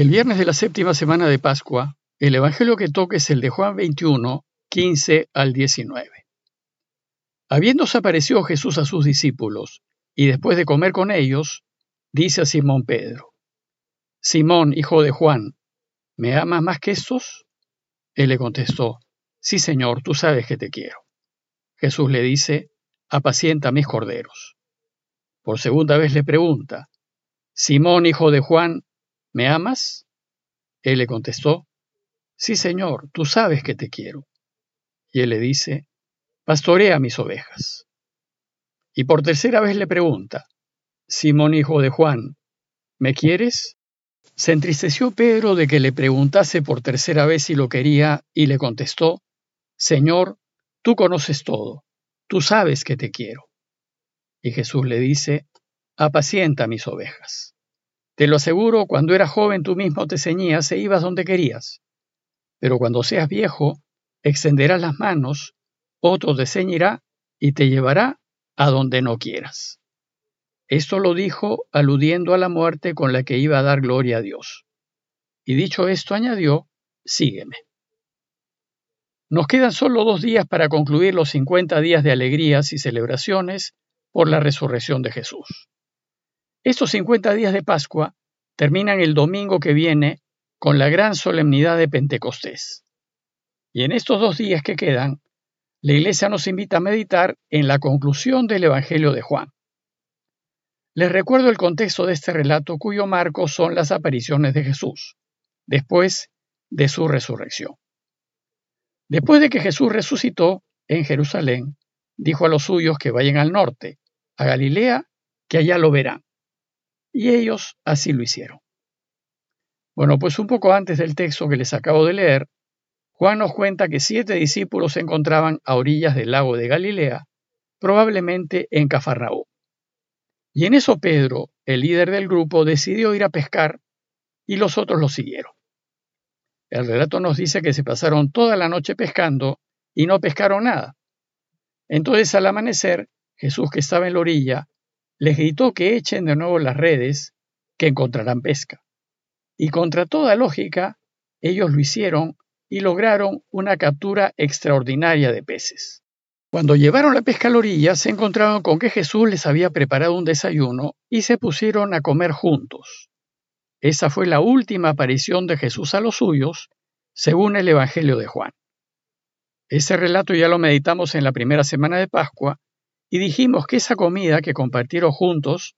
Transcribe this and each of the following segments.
El viernes de la séptima semana de Pascua, el Evangelio que toca es el de Juan 21, 15 al 19. Habiéndose aparecido Jesús a sus discípulos, y después de comer con ellos, dice a Simón Pedro, Simón, hijo de Juan, ¿me amas más que estos? Él le contestó, Sí, Señor, tú sabes que te quiero. Jesús le dice, Apacienta mis corderos. Por segunda vez le pregunta, Simón, hijo de Juan, ¿me amas? Él le contestó, Sí, Señor, tú sabes que te quiero. Y él le dice, Pastorea mis ovejas. Y por tercera vez le pregunta, Simón, hijo de Juan, ¿me quieres? Se entristeció Pedro de que le preguntase por tercera vez si lo quería y le contestó, Señor, tú conoces todo, tú sabes que te quiero. Y Jesús le dice, apacienta mis ovejas. Te lo aseguro, cuando eras joven tú mismo te ceñías e ibas donde querías. Pero cuando seas viejo, extenderás las manos, otro te ceñirá y te llevará a donde no quieras. Esto lo dijo aludiendo a la muerte con la que iba a dar gloria a Dios. Y dicho esto añadió, sígueme. Nos quedan solo dos días para concluir los 50 días de alegrías y celebraciones por la resurrección de Jesús. Estos 50 días de Pascua terminan el domingo que viene con la gran solemnidad de Pentecostés. Y en estos dos días que quedan, la Iglesia nos invita a meditar en la conclusión del Evangelio de Juan. Les recuerdo el contexto de este relato cuyo marco son las apariciones de Jesús, después de su resurrección. Después de que Jesús resucitó en Jerusalén, dijo a los suyos que vayan al norte, a Galilea, que allá lo verán. Y ellos así lo hicieron. Bueno, pues un poco antes del texto que les acabo de leer, Juan nos cuenta que siete discípulos se encontraban a orillas del lago de Galilea, probablemente en Cafarnaú. Y en eso Pedro, el líder del grupo, decidió ir a pescar y los otros lo siguieron. El relato nos dice que se pasaron toda la noche pescando y no pescaron nada. Entonces al amanecer, Jesús que estaba en la orilla, les gritó que echen de nuevo las redes, que encontrarán pesca. Y contra toda lógica, ellos lo hicieron y lograron una captura extraordinaria de peces. Cuando llevaron la pesca a la orilla, se encontraron con que Jesús les había preparado un desayuno y se pusieron a comer juntos. Esa fue la última aparición de Jesús a los suyos, según el Evangelio de Juan. Ese relato ya lo meditamos en la primera semana de Pascua y dijimos que esa comida que compartieron juntos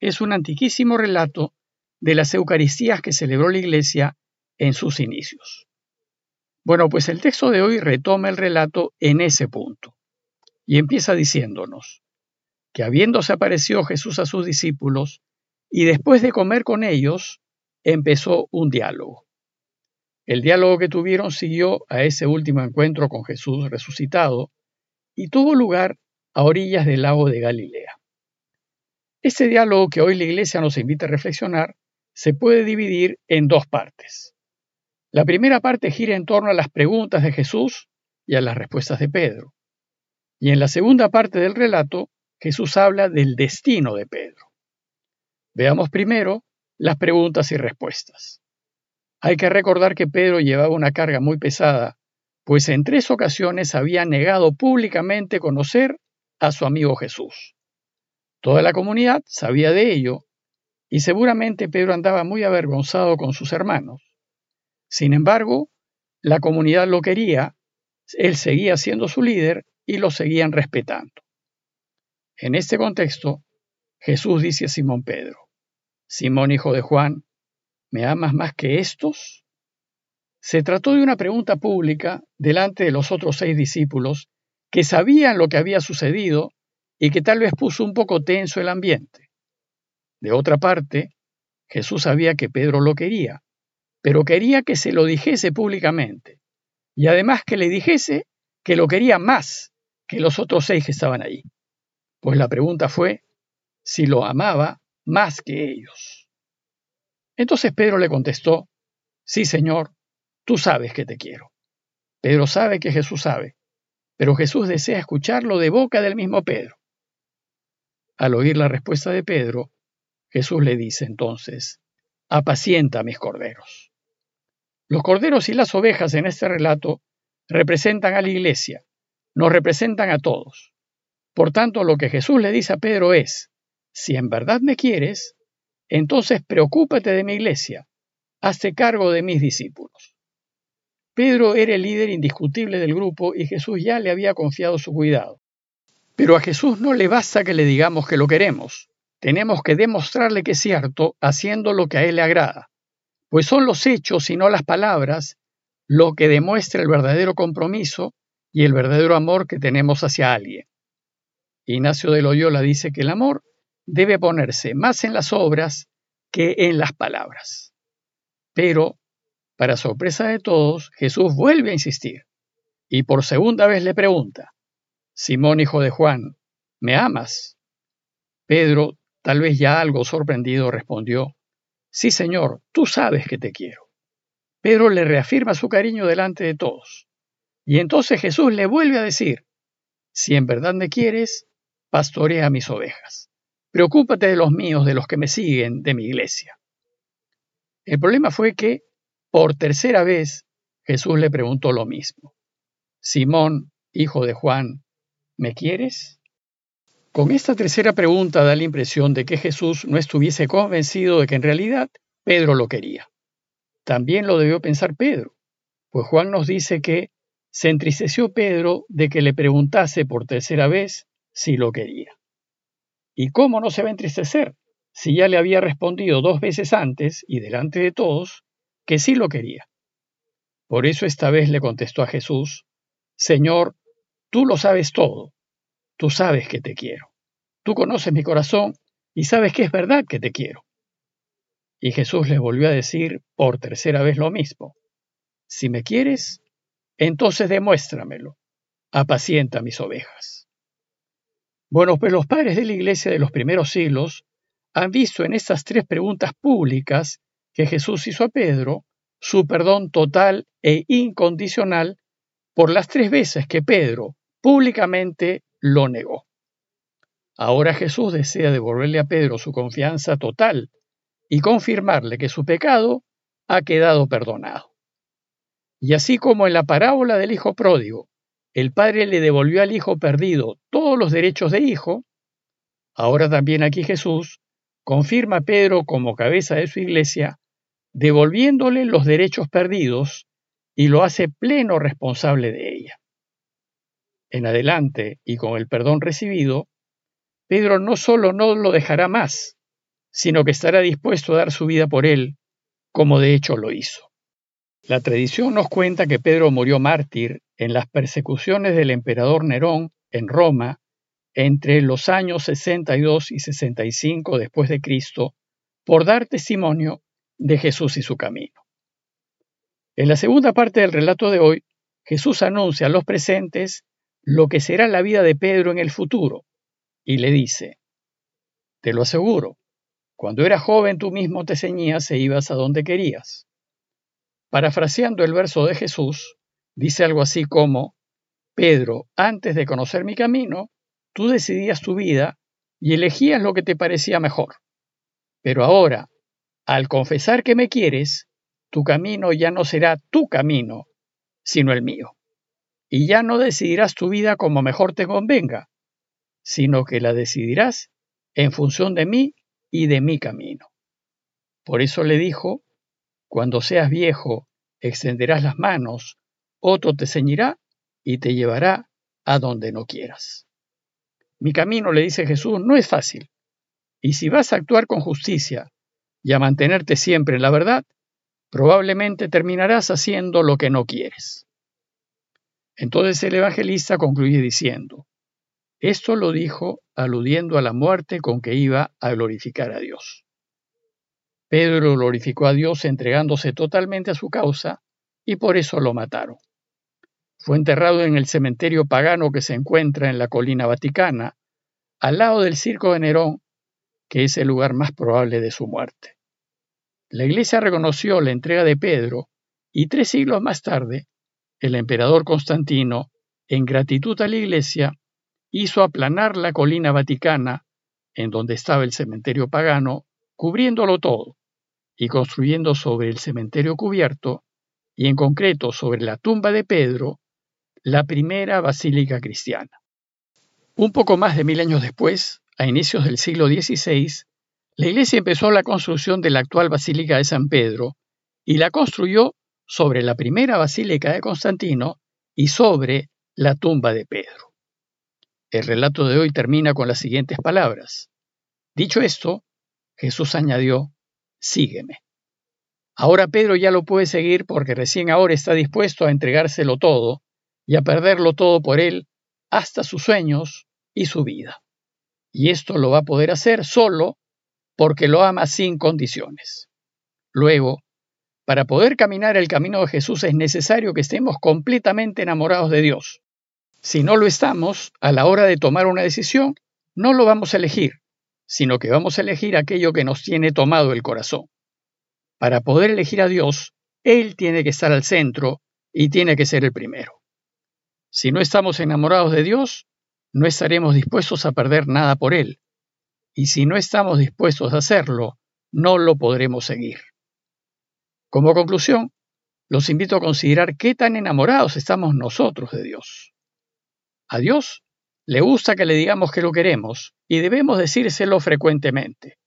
es un antiquísimo relato de las Eucaristías que celebró la Iglesia en sus inicios. Bueno, pues el texto de hoy retoma el relato en ese punto y empieza diciéndonos que habiéndose aparecido Jesús a sus discípulos y después de comer con ellos, empezó un diálogo. El diálogo que tuvieron siguió a ese último encuentro con Jesús resucitado y tuvo lugar a orillas del lago de Galilea. Este diálogo que hoy la Iglesia nos invita a reflexionar se puede dividir en dos partes. La primera parte gira en torno a las preguntas de Jesús y a las respuestas de Pedro. Y en la segunda parte del relato, Jesús habla del destino de Pedro. Veamos primero las preguntas y respuestas. Hay que recordar que Pedro llevaba una carga muy pesada, pues en tres ocasiones había negado públicamente conocer a su amigo Jesús. Toda la comunidad sabía de ello y seguramente Pedro andaba muy avergonzado con sus hermanos. Sin embargo, la comunidad lo quería, él seguía siendo su líder y lo seguían respetando. En este contexto, Jesús dice a Simón Pedro, Simón hijo de Juan, ¿me amas más que estos? Se trató de una pregunta pública delante de los otros seis discípulos que sabían lo que había sucedido y que tal vez puso un poco tenso el ambiente. De otra parte, Jesús sabía que Pedro lo quería, pero quería que se lo dijese públicamente, y además que le dijese que lo quería más que los otros seis que estaban allí. Pues la pregunta fue si lo amaba más que ellos. Entonces Pedro le contestó, sí, Señor, tú sabes que te quiero. Pedro sabe que Jesús sabe, pero Jesús desea escucharlo de boca del mismo Pedro. Al oír la respuesta de Pedro, Jesús le dice entonces, apacienta mis corderos. Los corderos y las ovejas en este relato representan a la iglesia, nos representan a todos. Por tanto, lo que Jesús le dice a Pedro es, si en verdad me quieres, entonces preocúpate de mi iglesia, hazte cargo de mis discípulos. Pedro era el líder indiscutible del grupo y Jesús ya le había confiado su cuidado. Pero a Jesús no le basta que le digamos que lo queremos. Tenemos que demostrarle que es cierto haciendo lo que a Él le agrada. Pues son los hechos y no las palabras lo que demuestra el verdadero compromiso y el verdadero amor que tenemos hacia alguien. Ignacio de Loyola dice que el amor debe ponerse más en las obras que en las palabras. Pero, para sorpresa de todos, Jesús vuelve a insistir y por segunda vez le pregunta, Simón hijo de Juan, ¿me amas? Pedro, tal vez ya algo sorprendido, respondió, Sí, Señor, tú sabes que te quiero. Pedro le reafirma su cariño delante de todos. Y entonces Jesús le vuelve a decir, Si en verdad me quieres, pastorea mis ovejas. Preocúpate de los míos, de los que me siguen, de mi iglesia. El problema fue que, por tercera vez, Jesús le preguntó lo mismo. Simón, hijo de Juan, ¿me quieres? Con esta tercera pregunta da la impresión de que Jesús no estuviese convencido de que en realidad Pedro lo quería. También lo debió pensar Pedro, pues Juan nos dice que se entristeció Pedro de que le preguntase por tercera vez si lo quería. ¿Y cómo no se va a entristecer? si ya le había respondido dos veces antes y delante de todos que sí lo quería. Por eso esta vez le contestó a Jesús, Señor, tú lo sabes todo, tú sabes que te quiero, tú conoces mi corazón y sabes que es verdad que te quiero. Y Jesús le volvió a decir por tercera vez lo mismo, si me quieres, entonces demuéstramelo, apacienta mis ovejas. Bueno, pues los padres de la iglesia de los primeros siglos han visto en estas tres preguntas públicas que Jesús hizo a Pedro su perdón total e incondicional por las tres veces que Pedro públicamente lo negó. Ahora Jesús desea devolverle a Pedro su confianza total y confirmarle que su pecado ha quedado perdonado. Y así como en la parábola del Hijo pródigo, el Padre le devolvió al Hijo perdido todos los derechos de hijo, ahora también aquí Jesús confirma a Pedro como cabeza de su iglesia, devolviéndole los derechos perdidos y lo hace pleno responsable de ella. En adelante, y con el perdón recibido, Pedro no solo no lo dejará más, sino que estará dispuesto a dar su vida por él, como de hecho lo hizo. La tradición nos cuenta que Pedro murió mártir en las persecuciones del emperador Nerón en Roma entre los años 62 y 65 después de Cristo por dar testimonio de Jesús y su camino. En la segunda parte del relato de hoy, Jesús anuncia a los presentes lo que será la vida de Pedro en el futuro y le dice, Te lo aseguro, cuando eras joven tú mismo te ceñías e ibas a donde querías. Parafraseando el verso de Jesús, dice algo así como, Pedro, antes de conocer mi camino, Tú decidías tu vida y elegías lo que te parecía mejor. Pero ahora, al confesar que me quieres, tu camino ya no será tu camino, sino el mío. Y ya no decidirás tu vida como mejor te convenga, sino que la decidirás en función de mí y de mi camino. Por eso le dijo, cuando seas viejo, extenderás las manos, otro te ceñirá y te llevará a donde no quieras. Mi camino, le dice Jesús, no es fácil. Y si vas a actuar con justicia y a mantenerte siempre en la verdad, probablemente terminarás haciendo lo que no quieres. Entonces el evangelista concluye diciendo, esto lo dijo aludiendo a la muerte con que iba a glorificar a Dios. Pedro glorificó a Dios entregándose totalmente a su causa y por eso lo mataron. Fue enterrado en el cementerio pagano que se encuentra en la colina vaticana, al lado del circo de Nerón, que es el lugar más probable de su muerte. La iglesia reconoció la entrega de Pedro y tres siglos más tarde, el emperador Constantino, en gratitud a la iglesia, hizo aplanar la colina vaticana, en donde estaba el cementerio pagano, cubriéndolo todo, y construyendo sobre el cementerio cubierto, y en concreto sobre la tumba de Pedro, la primera basílica cristiana. Un poco más de mil años después, a inicios del siglo XVI, la iglesia empezó la construcción de la actual Basílica de San Pedro y la construyó sobre la primera Basílica de Constantino y sobre la tumba de Pedro. El relato de hoy termina con las siguientes palabras. Dicho esto, Jesús añadió, sígueme. Ahora Pedro ya lo puede seguir porque recién ahora está dispuesto a entregárselo todo y a perderlo todo por él, hasta sus sueños y su vida. Y esto lo va a poder hacer solo porque lo ama sin condiciones. Luego, para poder caminar el camino de Jesús es necesario que estemos completamente enamorados de Dios. Si no lo estamos, a la hora de tomar una decisión, no lo vamos a elegir, sino que vamos a elegir aquello que nos tiene tomado el corazón. Para poder elegir a Dios, Él tiene que estar al centro y tiene que ser el primero. Si no estamos enamorados de Dios, no estaremos dispuestos a perder nada por Él. Y si no estamos dispuestos a hacerlo, no lo podremos seguir. Como conclusión, los invito a considerar qué tan enamorados estamos nosotros de Dios. A Dios le gusta que le digamos que lo queremos y debemos decírselo frecuentemente.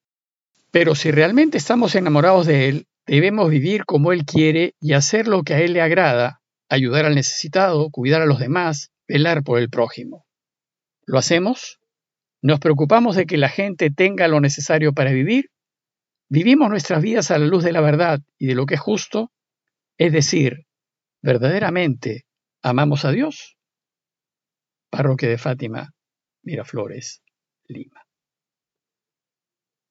Pero si realmente estamos enamorados de Él, debemos vivir como Él quiere y hacer lo que a Él le agrada, ayudar al necesitado, cuidar a los demás, velar por el prójimo. ¿Lo hacemos? ¿Nos preocupamos de que la gente tenga lo necesario para vivir? ¿Vivimos nuestras vidas a la luz de la verdad y de lo que es justo? Es decir, ¿verdaderamente amamos a Dios? Parroquia de Fátima, Miraflores, Lima.